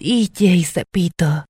DJ Cepito.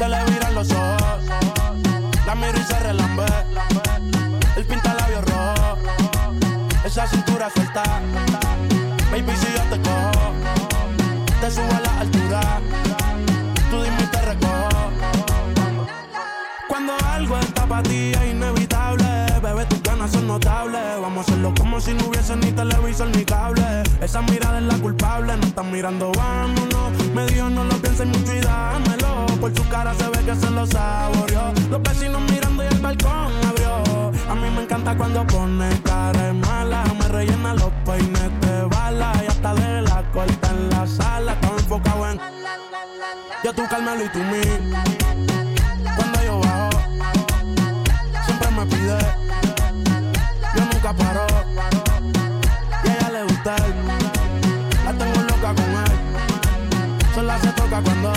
Se le viran los ojos. La miro y se relambe. El pinta labios rojo. Esa cintura suelta. Baby, si yo te cojo, te subo a la altura. Tú dime y te recojo. Cuando algo está para ti es inevitable, bebé, tus ganas son notables. Vamos a hacerlo como si no hubiese ni televisor ni cable. Esa mirada es la culpable, no están mirando, vámonos. Me dijo no lo pienses mucho y dámelo. Por su cara se ve que se lo saboreó. Los vecinos mirando y el balcón abrió. A mí me encanta cuando pone cara mala. Me rellena los peines de bala. Y hasta de la corta en la sala. Estaba enfocado en. Yo tú, Carmelo y tú, mí. Cuando yo bajo, siempre me pide. Yo nunca paro. Y a ella le gusta. La tengo loca con él. Solo se toca cuando.